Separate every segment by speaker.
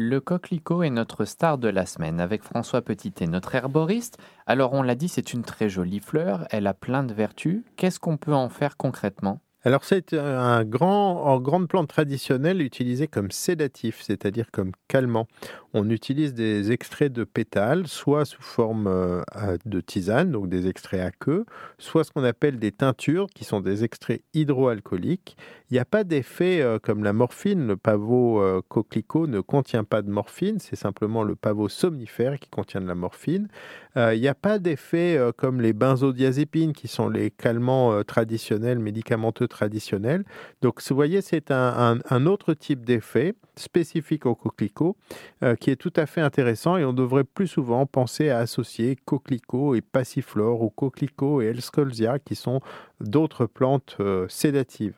Speaker 1: Le coquelicot est notre star de la semaine avec François Petitet, notre herboriste. Alors on l'a dit, c'est une très jolie fleur, elle a plein de vertus. Qu'est-ce qu'on peut en faire concrètement?
Speaker 2: Alors c'est un grand, en grande plante traditionnelle utilisé comme sédatif, c'est-à-dire comme calmant. On utilise des extraits de pétales, soit sous forme euh, de tisane, donc des extraits à queue, soit ce qu'on appelle des teintures, qui sont des extraits hydroalcooliques. Il n'y a pas d'effet euh, comme la morphine. Le pavot euh, coquelicot ne contient pas de morphine, c'est simplement le pavot somnifère qui contient de la morphine. Il n'y a pas d'effet comme les benzodiazépines, qui sont les calmants traditionnels, médicamenteux traditionnel. Donc, vous voyez, c'est un, autre type d'effet spécifique au coquelicot euh, qui est tout à fait intéressant et on devrait plus souvent penser à associer coquelicot et passiflore ou coquelicot et elscolzia qui sont d'autres plantes euh, sédatives.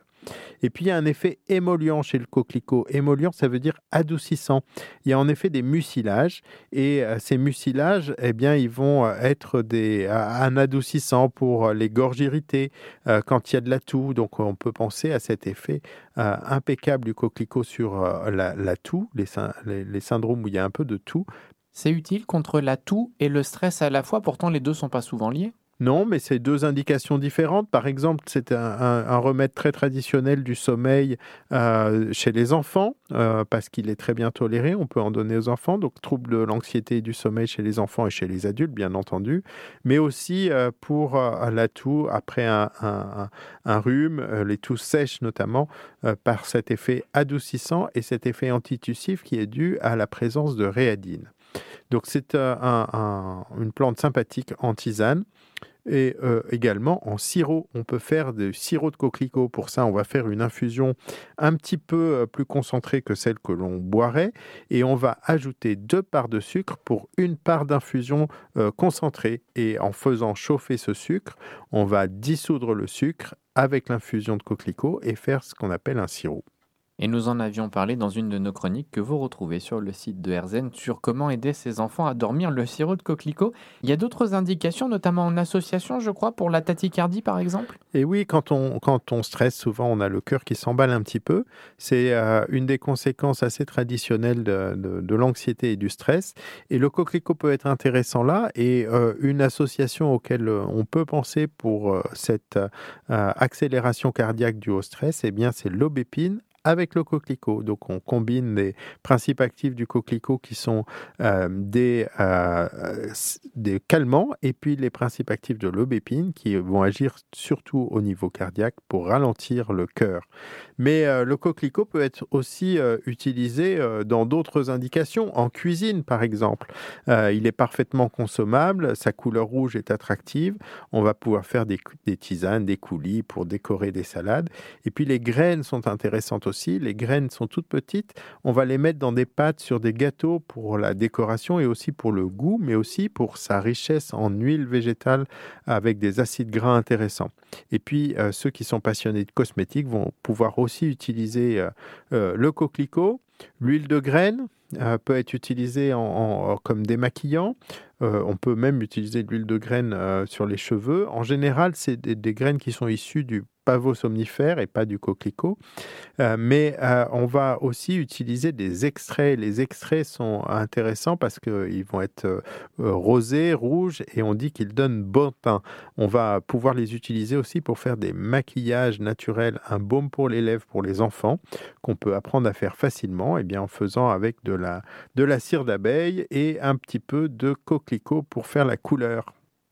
Speaker 2: Et puis il y a un effet émollient chez le coquelicot. Émollient, ça veut dire adoucissant. Il y a en effet des mucilages et euh, ces mucilages, eh bien, ils vont euh, être des, un adoucissant pour euh, les gorges irritées quand il y a de la toux. Donc on peut penser à cet effet impeccable du coquelicot sur la, toux, les, syndromes où il y a un peu de toux.
Speaker 1: C'est utile contre la toux et le stress à la fois, pourtant les deux sont pas souvent liés.
Speaker 2: Non, mais c'est deux indications différentes. Par exemple, c'est un, remède très traditionnel du sommeil euh, chez les enfants, euh, parce qu'il est très bien toléré. On peut en donner aux enfants. Donc, trouble de l'anxiété et du sommeil chez les enfants et chez les adultes, bien entendu. Mais aussi euh, pour la toux après un, rhume, les toux sèches notamment, par cet effet adoucissant et cet effet antitussif qui est dû à la présence de réadine. Donc c'est une plante sympathique en tisane. Et euh, également en sirop, on peut faire des sirop de coquelicot. Pour ça, on va faire une infusion un petit peu euh, plus concentrée que celle que l'on boirait. Et on va ajouter deux parts de sucre pour une part d'infusion euh, concentrée. Et en faisant chauffer ce sucre, on va dissoudre le sucre avec l'infusion de coquelicot et faire ce qu'on appelle un sirop.
Speaker 1: Et nous en avions parlé dans une de nos chroniques que vous retrouvez sur le site de Herzen sur comment aider ses enfants à dormir le sirop de coquelicot. Il y a d'autres indications, notamment en association, je crois, pour la tachycardie par exemple?
Speaker 2: Et oui, quand on, quand on stresse, souvent on a le cœur qui s'emballe un petit peu. C'est euh, une des conséquences assez traditionnelles de, de, l'anxiété et du stress. Et le coquelicot peut être intéressant là. Et euh, une association auquel on peut penser pour euh, cette accélération cardiaque due au stress, eh bien c'est l'aubépine avec le coquelicot. Donc on combine les principes actifs du coquelicot qui sont euh, des, euh, des calmants et puis les principes actifs de l'aubépine qui vont agir surtout au niveau cardiaque pour ralentir le cœur. Mais euh, le coquelicot peut être aussi utilisé dans d'autres indications, en cuisine par exemple. il est parfaitement consommable, sa couleur rouge est attractive, on va pouvoir faire des, des tisanes, des coulis pour décorer des salades. Et puis les graines sont intéressantes Les graines sont toutes petites. On va les mettre dans des pâtes sur des gâteaux pour la décoration et aussi pour le goût, mais aussi pour sa richesse en huile végétale avec des acides gras intéressants. Et puis, euh, ceux qui sont passionnés de cosmétiques vont pouvoir aussi utiliser euh, euh, le coquelicot, l'huile de graines, peut être utilisée en, comme démaquillant. on peut même utiliser de l'huile de graines sur les cheveux. En général, c'est des, des, graines qui sont issues du pavot somnifère et pas du coquelicot. Euh, mais euh, on va aussi utiliser des extraits. Les extraits sont intéressants parce qu'ils vont être euh, rosés, rouges et on dit qu'ils donnent bon teint. On va pouvoir les utiliser aussi pour faire des maquillages naturels, un baume pour les lèvres pour les enfants qu'on peut apprendre à faire facilement et eh bien en faisant avec de la, de la cire d'abeille et un petit peu de coquelicot pour faire la couleur.